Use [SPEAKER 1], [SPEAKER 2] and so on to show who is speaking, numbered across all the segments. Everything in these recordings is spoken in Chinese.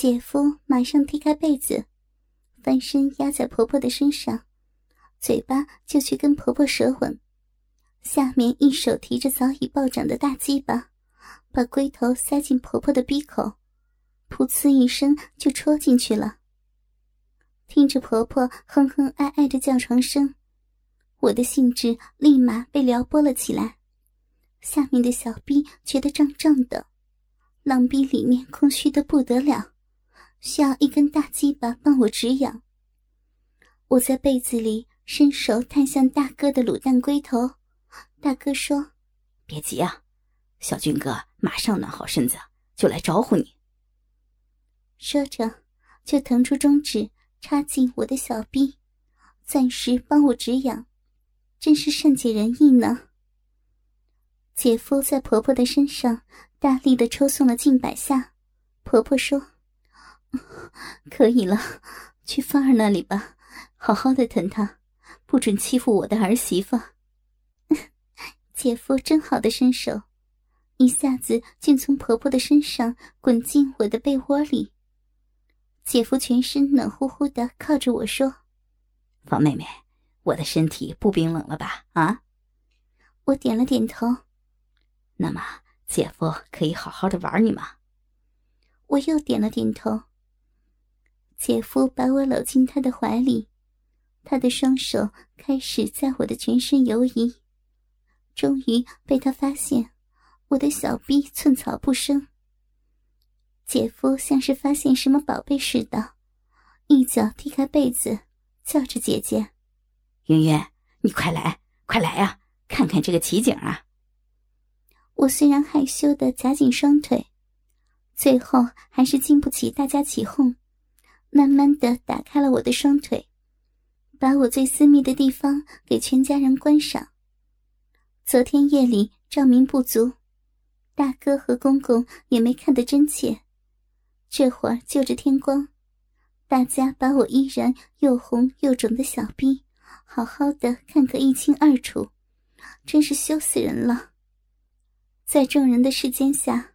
[SPEAKER 1] 姐夫马上踢开被子，翻身压在婆婆的身上，嘴巴就去跟婆婆舌吻，下面一手提着早已暴涨的大鸡巴，把龟头塞进婆婆的鼻口，噗呲一声就戳进去了。听着婆婆哼哼哎哎的叫床声，我的兴致立马被撩拨了起来，下面的小臂觉得胀胀的，浪逼里面空虚的不得了。需要一根大鸡巴帮我止痒。我在被子里伸手探向大哥的卤蛋龟头，大哥说：“
[SPEAKER 2] 别急啊，小军哥马上暖好身子就来招呼你。”
[SPEAKER 1] 说着就腾出中指插进我的小臂，暂时帮我止痒，真是善解人意呢。姐夫在婆婆的身上大力的抽送了近百下，婆婆说。可以了，去芳儿那里吧，好好的疼她，不准欺负我的儿媳妇。姐夫真好的身手，一下子竟从婆婆的身上滚进我的被窝里。姐夫全身暖乎乎的靠着我说：“
[SPEAKER 2] 方妹妹，我的身体不冰冷了吧？”啊，
[SPEAKER 1] 我点了点头。
[SPEAKER 2] 那么姐夫可以好好的玩你吗？
[SPEAKER 1] 我又点了点头。姐夫把我搂进他的怀里，他的双手开始在我的全身游移。终于被他发现，我的小臂寸草不生。姐夫像是发现什么宝贝似的，一脚踢开被子，叫着：“姐姐，
[SPEAKER 2] 云云，你快来，快来呀，看看这个奇景啊！”
[SPEAKER 1] 我虽然害羞的夹紧双腿，最后还是经不起大家起哄。慢慢的打开了我的双腿，把我最私密的地方给全家人观赏。昨天夜里照明不足，大哥和公公也没看得真切。这会儿就着天光，大家把我依然又红又肿的小臂好好的看个一清二楚，真是羞死人了。在众人的视奸下，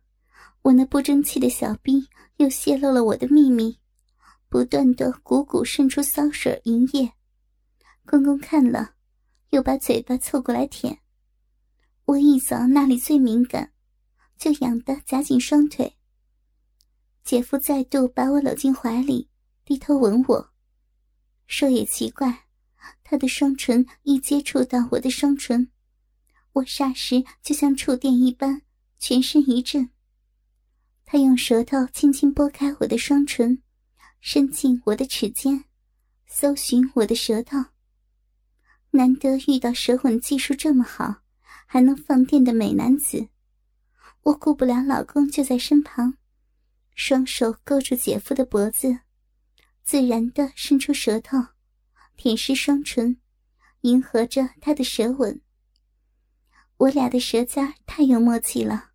[SPEAKER 1] 我那不争气的小臂又泄露了我的秘密。不断的汩汩渗出骚水淫液，公公看了，又把嘴巴凑过来舔。我一早那里最敏感，就痒得夹紧双腿。姐夫再度把我搂进怀里，低头吻我。说也奇怪，他的双唇一接触到我的双唇，我霎时就像触电一般，全身一震。他用舌头轻轻拨开我的双唇。伸进我的齿间，搜寻我的舌头。难得遇到舌吻技术这么好，还能放电的美男子，我顾不了老公就在身旁，双手勾住姐夫的脖子，自然的伸出舌头，舔舐双唇，迎合着他的舌吻。我俩的舌尖太有默契了，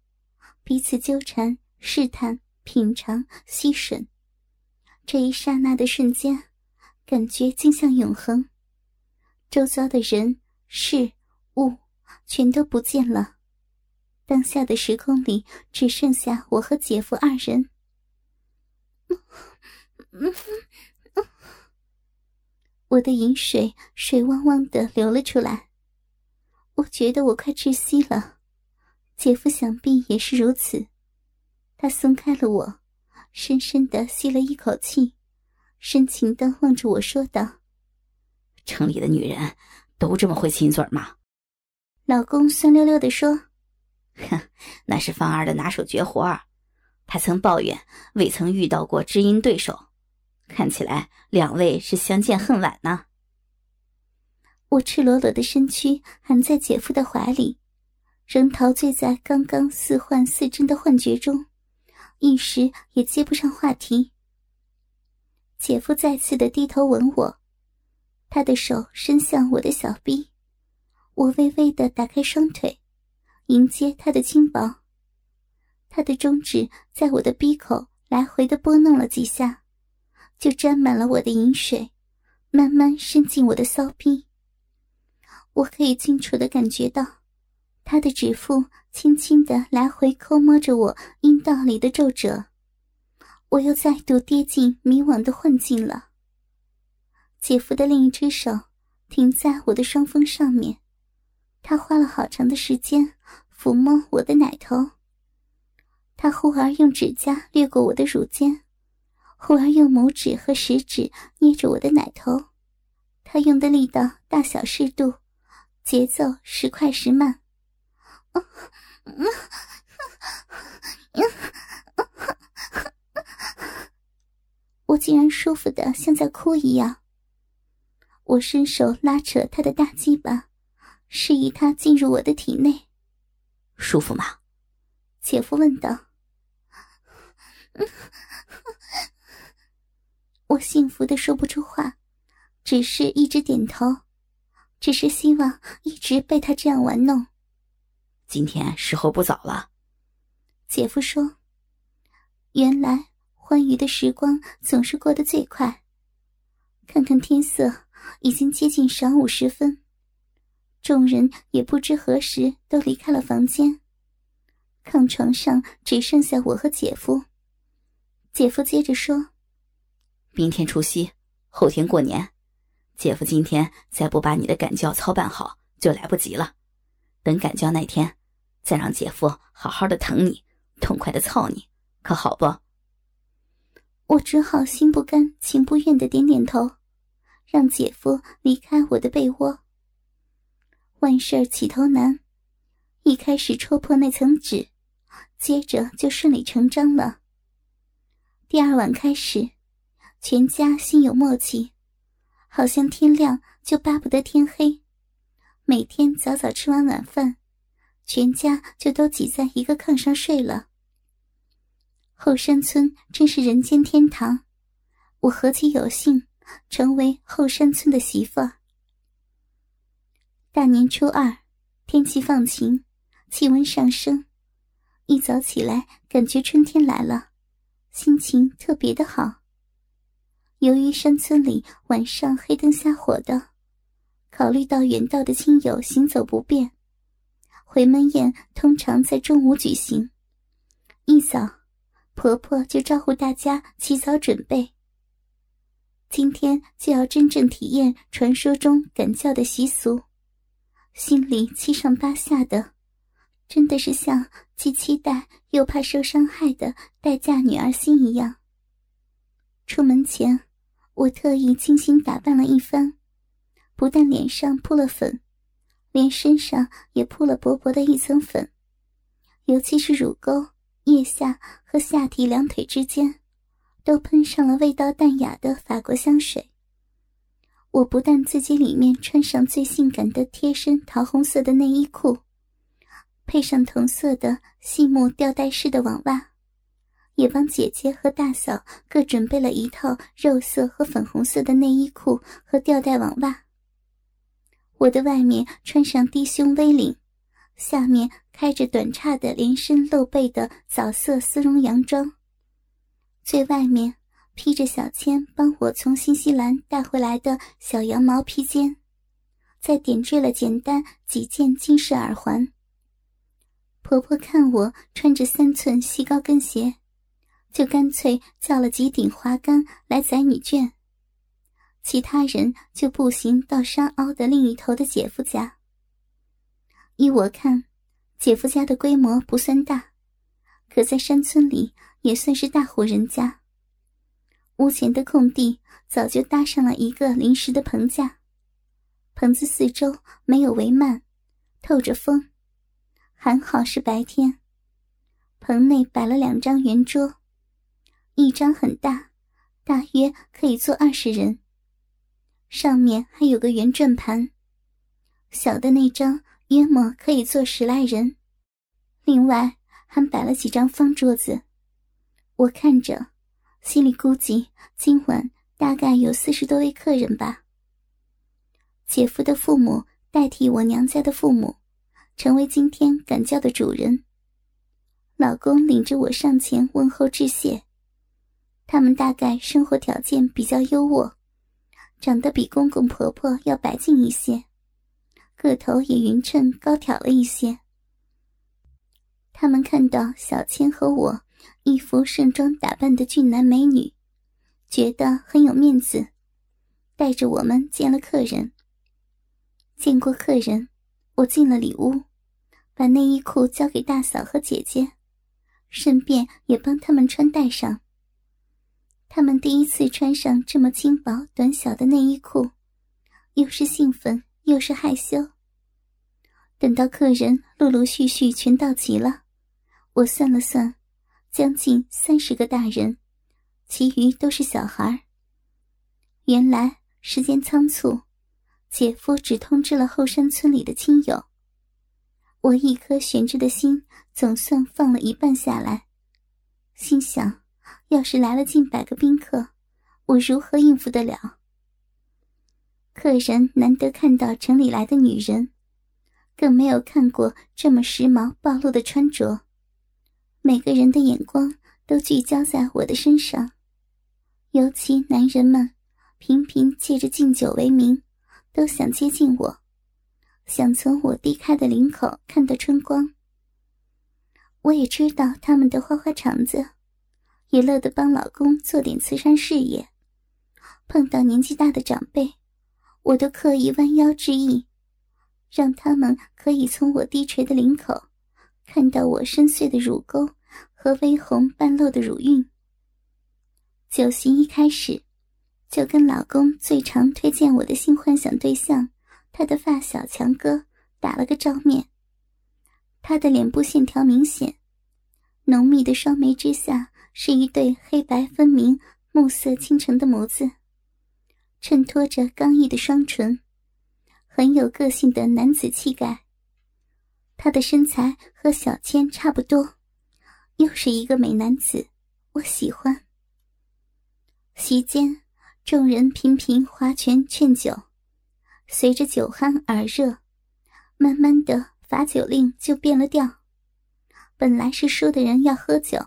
[SPEAKER 1] 彼此纠缠、试探、品尝、吸吮。这一刹那的瞬间，感觉竟像永恒。周遭的人事物全都不见了，当下的时空里只剩下我和姐夫二人。我的饮水水汪汪的流了出来，我觉得我快窒息了。姐夫想必也是如此，他松开了我。深深的吸了一口气，深情的望着我说道：“
[SPEAKER 2] 城里的女人都这么会亲嘴吗？”
[SPEAKER 1] 老公酸溜溜的说：“
[SPEAKER 2] 哼，那是芳儿的拿手绝活儿。他曾抱怨未曾遇到过知音对手，看起来两位是相见恨晚呢。”
[SPEAKER 1] 我赤裸裸的身躯含在姐夫的怀里，仍陶醉在刚刚似幻似真的幻觉中。一时也接不上话题。姐夫再次的低头吻我，他的手伸向我的小臂，我微微的打开双腿，迎接他的轻薄。他的中指在我的鼻口来回的拨弄了几下，就沾满了我的饮水，慢慢伸进我的骚逼。我可以清楚的感觉到。他的指腹轻轻的来回抠摸着我阴道里的皱褶，我又再度跌进迷惘的幻境了。姐夫的另一只手停在我的双峰上面，他花了好长的时间抚摸我的奶头。他忽而用指甲掠过我的乳尖，忽而用拇指和食指捏着我的奶头。他用的力道大小适度，节奏时快时慢。我竟然舒服的像在哭一样。我伸手拉扯他的大鸡巴，示意他进入我的体内。
[SPEAKER 2] 舒服吗？
[SPEAKER 1] 姐夫问道。我幸福的说不出话，只是一直点头，只是希望一直被他这样玩弄。
[SPEAKER 2] 今天时候不早了，
[SPEAKER 1] 姐夫说。原来欢愉的时光总是过得最快。看看天色，已经接近晌午时分，众人也不知何时都离开了房间，炕床上只剩下我和姐夫。姐夫接着说：“
[SPEAKER 2] 明天除夕，后天过年，姐夫今天再不把你的赶教操办好，就来不及了。等赶教那天，再让姐夫好好的疼你，痛快的操你，可好不？”
[SPEAKER 1] 我只好心不甘情不愿的点点头，让姐夫离开我的被窝。万事起头难，一开始戳破那层纸，接着就顺理成章了。第二晚开始，全家心有默契，好像天亮就巴不得天黑。每天早早吃完晚饭，全家就都挤在一个炕上睡了。后山村真是人间天堂，我何其有幸成为后山村的媳妇儿。大年初二，天气放晴，气温上升，一早起来感觉春天来了。心情特别的好。由于山村里晚上黑灯瞎火的，考虑到远道的亲友行走不便，回门宴通常在中午举行。一早，婆婆就招呼大家起早准备。今天就要真正体验传说中赶轿的习俗，心里七上八下的。真的是像既期待又怕受伤害的待嫁女儿心一样。出门前，我特意精心打扮了一番，不但脸上铺了粉，连身上也铺了薄薄的一层粉，尤其是乳沟、腋下和下体两腿之间，都喷上了味道淡雅的法国香水。我不但自己里面穿上最性感的贴身桃红色的内衣裤。配上同色的细木吊带式的网袜，也帮姐姐和大嫂各准备了一套肉色和粉红色的内衣裤和吊带网袜。我的外面穿上低胸 V 领，下面开着短叉的连身露背的枣色丝绒洋装，最外面披着小千帮我从新西兰带回来的小羊毛披肩，再点缀了简单几件金饰耳环。婆婆看我穿着三寸细高跟鞋，就干脆叫了几顶滑竿来载女眷。其他人就步行到山凹的另一头的姐夫家。依我看，姐夫家的规模不算大，可在山村里也算是大户人家。屋前的空地早就搭上了一个临时的棚架，棚子四周没有围幔，透着风。还好是白天，棚内摆了两张圆桌，一张很大，大约可以坐二十人。上面还有个圆转盘，小的那张约莫可以坐十来人。另外还摆了几张方桌子，我看着，心里估计今晚大概有四十多位客人吧。姐夫的父母代替我娘家的父母。成为今天赶轿的主人。老公领着我上前问候致谢。他们大概生活条件比较优渥，长得比公公婆婆要白净一些，个头也匀称高挑了一些。他们看到小千和我一副盛装打扮的俊男美女，觉得很有面子，带着我们见了客人。见过客人，我进了里屋，把内衣裤交给大嫂和姐姐，顺便也帮他们穿戴上。他们第一次穿上这么轻薄短小的内衣裤，又是兴奋又是害羞。等到客人陆陆续续全到齐了，我算了算，将近三十个大人，其余都是小孩。原来时间仓促。姐夫只通知了后山村里的亲友，我一颗悬着的心总算放了一半下来，心想，要是来了近百个宾客，我如何应付得了？客人难得看到城里来的女人，更没有看过这么时髦暴露的穿着，每个人的眼光都聚焦在我的身上，尤其男人们，频频借着敬酒为名。都想接近我，想从我低开的领口看到春光。我也知道他们的花花肠子，也乐得帮老公做点慈善事业。碰到年纪大的长辈，我都刻意弯腰致意，让他们可以从我低垂的领口看到我深邃的乳沟和微红半露的乳晕。酒席一开始。就跟老公最常推荐我的性幻想对象，他的发小强哥打了个照面。他的脸部线条明显，浓密的双眉之下是一对黑白分明、暮色倾城的眸子，衬托着刚毅的双唇，很有个性的男子气概。他的身材和小千差不多，又是一个美男子，我喜欢。席间。众人频频划拳劝酒，随着酒酣耳热，慢慢的罚酒令就变了调。本来是输的人要喝酒，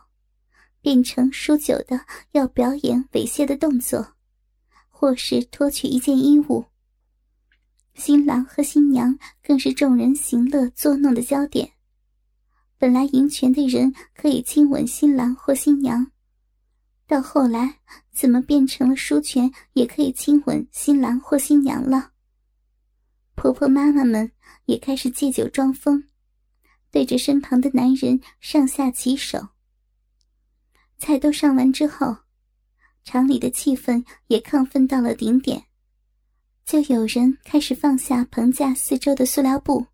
[SPEAKER 1] 变成输酒的要表演猥亵的动作，或是脱去一件衣物。新郎和新娘更是众人行乐作弄的焦点。本来赢权的人可以亲吻新郎或新娘。到后来，怎么变成了输权也可以亲吻新郎或新娘了？婆婆妈妈们也开始借酒装疯，对着身旁的男人上下其手。菜都上完之后，场里的气氛也亢奋到了顶点，就有人开始放下棚架四周的塑料布，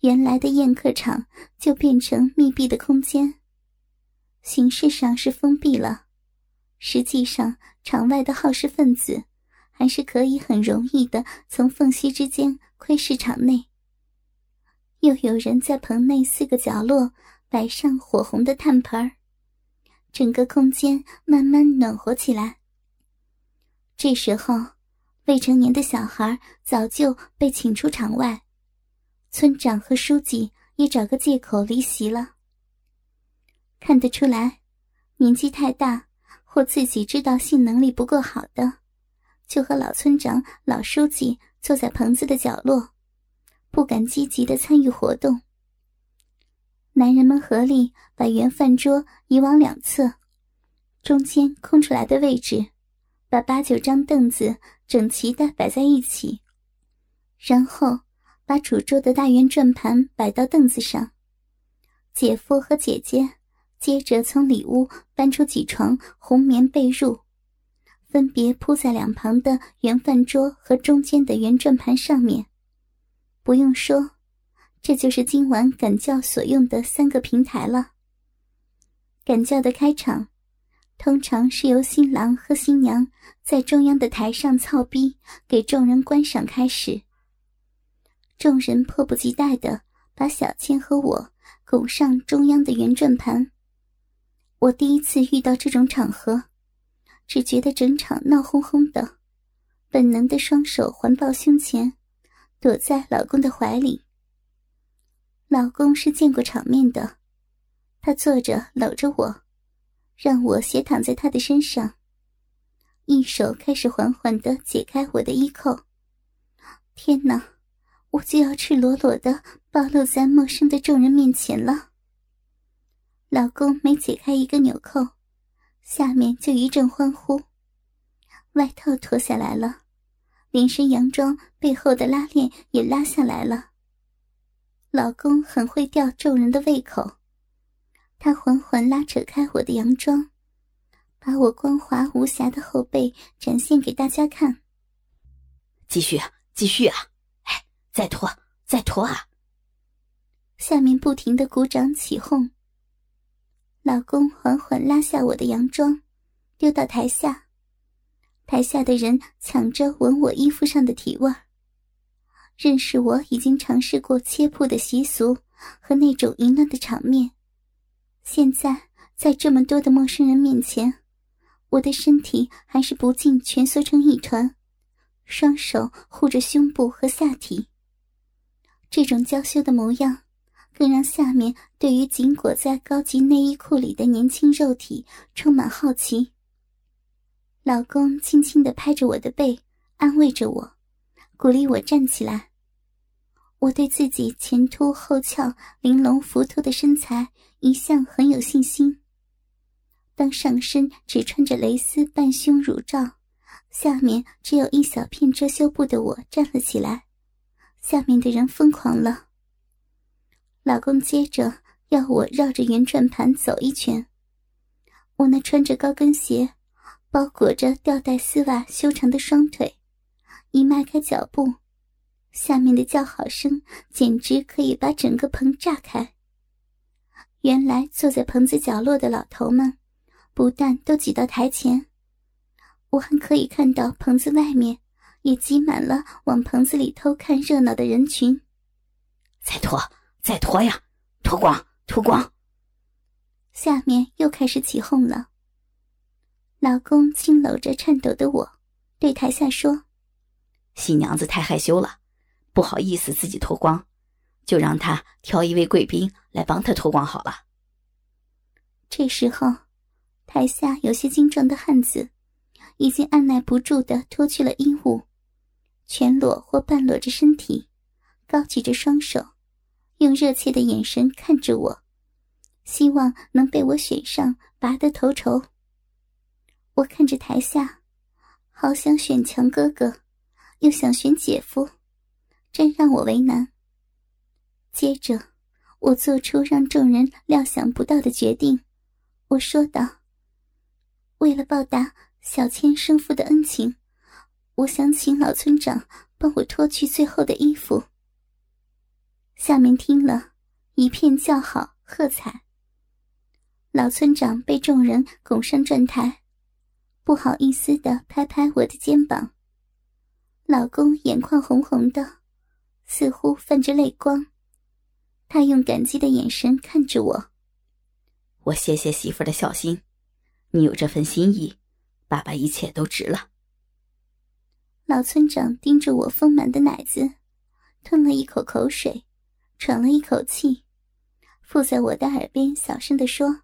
[SPEAKER 1] 原来的宴客场就变成密闭的空间。形式上是封闭了，实际上场外的好事分子还是可以很容易的从缝隙之间窥视场内。又有人在棚内四个角落摆上火红的炭盆儿，整个空间慢慢暖和起来。这时候，未成年的小孩早就被请出场外，村长和书记也找个借口离席了。看得出来，年纪太大或自己知道性能力不够好的，就和老村长、老书记坐在棚子的角落，不敢积极的参与活动。男人们合力把圆饭桌移往两侧，中间空出来的位置，把八九张凳子整齐的摆在一起，然后把主桌的大圆转盘摆到凳子上。姐夫和姐姐。接着从里屋搬出几床红棉被褥，分别铺在两旁的圆饭桌和中间的圆转盘上面。不用说，这就是今晚赶教所用的三个平台了。赶教的开场，通常是由新郎和新娘在中央的台上操逼，给众人观赏开始。众人迫不及待的把小倩和我拱上中央的圆转盘。我第一次遇到这种场合，只觉得整场闹哄哄的，本能的双手环抱胸前，躲在老公的怀里。老公是见过场面的，他坐着搂着我，让我斜躺在他的身上，一手开始缓缓的解开我的衣扣。天哪，我就要赤裸裸的暴露在陌生的众人面前了。老公每解开一个纽扣，下面就一阵欢呼。外套脱下来了，连身洋装背后的拉链也拉下来了。老公很会吊众人的胃口，他缓缓拉扯开我的洋装，把我光滑无瑕的后背展现给大家看。
[SPEAKER 2] 继续啊，继续啊！哎，再脱，再脱啊！
[SPEAKER 1] 下面不停的鼓掌起哄。老公缓缓拉下我的洋装，丢到台下。台下的人抢着闻我衣服上的体味认识我已经尝试过切铺的习俗和那种淫乱的场面。现在在这么多的陌生人面前，我的身体还是不禁蜷缩成一团，双手护着胸部和下体。这种娇羞的模样。更让下面对于紧裹在高级内衣裤里的年轻肉体充满好奇。老公轻轻的拍着我的背，安慰着我，鼓励我站起来。我对自己前凸后翘、玲珑浮凸的身材一向很有信心。当上身只穿着蕾丝半胸乳罩，下面只有一小片遮羞布的我站了起来，下面的人疯狂了。老公接着要我绕着圆转盘走一圈，我那穿着高跟鞋、包裹着吊带丝袜修长的双腿，一迈开脚步，下面的叫好声简直可以把整个棚炸开。原来坐在棚子角落的老头们，不但都挤到台前，我还可以看到棚子外面也挤满了往棚子里偷看热闹的人群。
[SPEAKER 2] 再脱。再脱呀，脱光，脱光！
[SPEAKER 1] 下面又开始起哄了。老公轻搂着颤抖的我，对台下说：“
[SPEAKER 2] 新娘子太害羞了，不好意思自己脱光，就让他挑一位贵宾来帮他脱光好了。”
[SPEAKER 1] 这时候，台下有些精壮的汉子已经按耐不住的脱去了衣物，全裸或半裸着身体，高举着双手。用热切的眼神看着我，希望能被我选上，拔得头筹。我看着台下，好想选强哥哥，又想选姐夫，真让我为难。接着，我做出让众人料想不到的决定。我说道：“为了报答小千生父的恩情，我想请老村长帮我脱去最后的衣服。”下面听了一片叫好喝彩。老村长被众人拱上转台，不好意思的拍拍我的肩膀。老公眼眶红红的，似乎泛着泪光。他用感激的眼神看着我。
[SPEAKER 2] 我谢谢媳妇的孝心，你有这份心意，爸爸一切都值了。
[SPEAKER 1] 老村长盯着我丰满的奶子，吞了一口口水。喘了一口气，附在我的耳边小声的说：“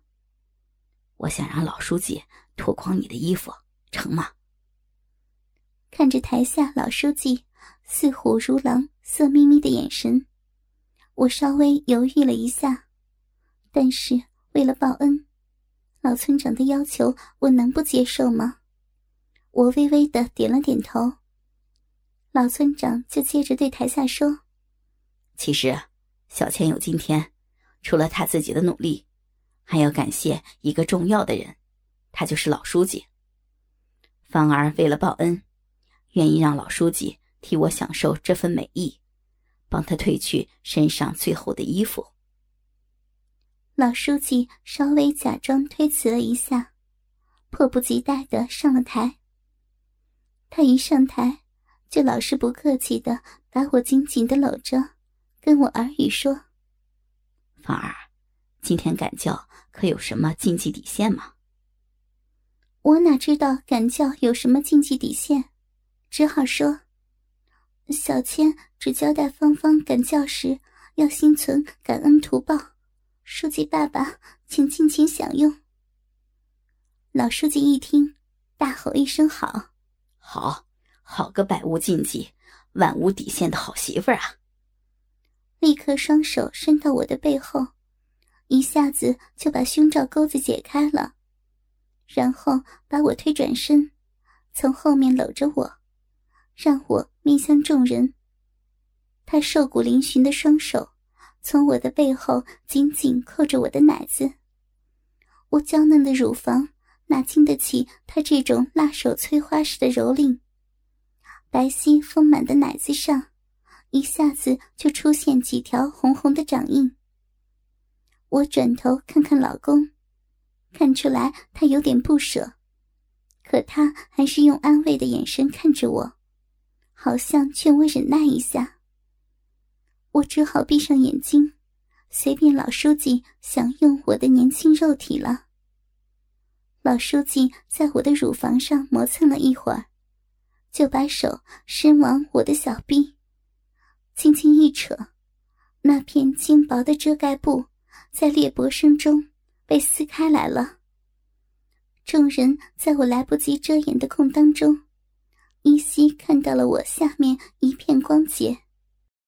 [SPEAKER 2] 我想让老书记脱光你的衣服，成吗？”
[SPEAKER 1] 看着台下老书记似虎如狼、色眯眯的眼神，我稍微犹豫了一下，但是为了报恩，老村长的要求我能不接受吗？我微微的点了点头。老村长就接着对台下说：“
[SPEAKER 2] 其实。”小千有今天，除了他自己的努力，还要感谢一个重要的人，他就是老书记。芳儿为了报恩，愿意让老书记替我享受这份美意，帮他褪去身上最后的衣服。
[SPEAKER 1] 老书记稍微假装推辞了一下，迫不及待的上了台。他一上台，就老是不客气的把我紧紧的搂着。跟我耳语说：“
[SPEAKER 2] 芳儿，今天赶教可有什么禁忌底线吗？”
[SPEAKER 1] 我哪知道赶教有什么禁忌底线，只好说：“小千只交代芳芳赶教时要心存感恩图报，书记爸爸请尽情享用。”老书记一听，大吼一声：“好，
[SPEAKER 2] 好，好个百无禁忌、万无底线的好媳妇儿啊！”
[SPEAKER 1] 立刻双手伸到我的背后，一下子就把胸罩钩子解开了，然后把我推转身，从后面搂着我，让我面向众人。他瘦骨嶙峋的双手从我的背后紧紧扣着我的奶子，我娇嫩的乳房哪经得起他这种辣手摧花式的蹂躏？白皙丰满的奶子上，一下子就出现几条红红的掌印。我转头看看老公，看出来他有点不舍，可他还是用安慰的眼神看着我，好像劝我忍耐一下。我只好闭上眼睛，随便老书记享用我的年轻肉体了。老书记在我的乳房上磨蹭了一会儿，就把手伸往我的小臂，轻轻一扯，那片轻薄的遮盖布。在裂帛声中被撕开来了。众人在我来不及遮掩的空当中，依稀看到了我下面一片光洁。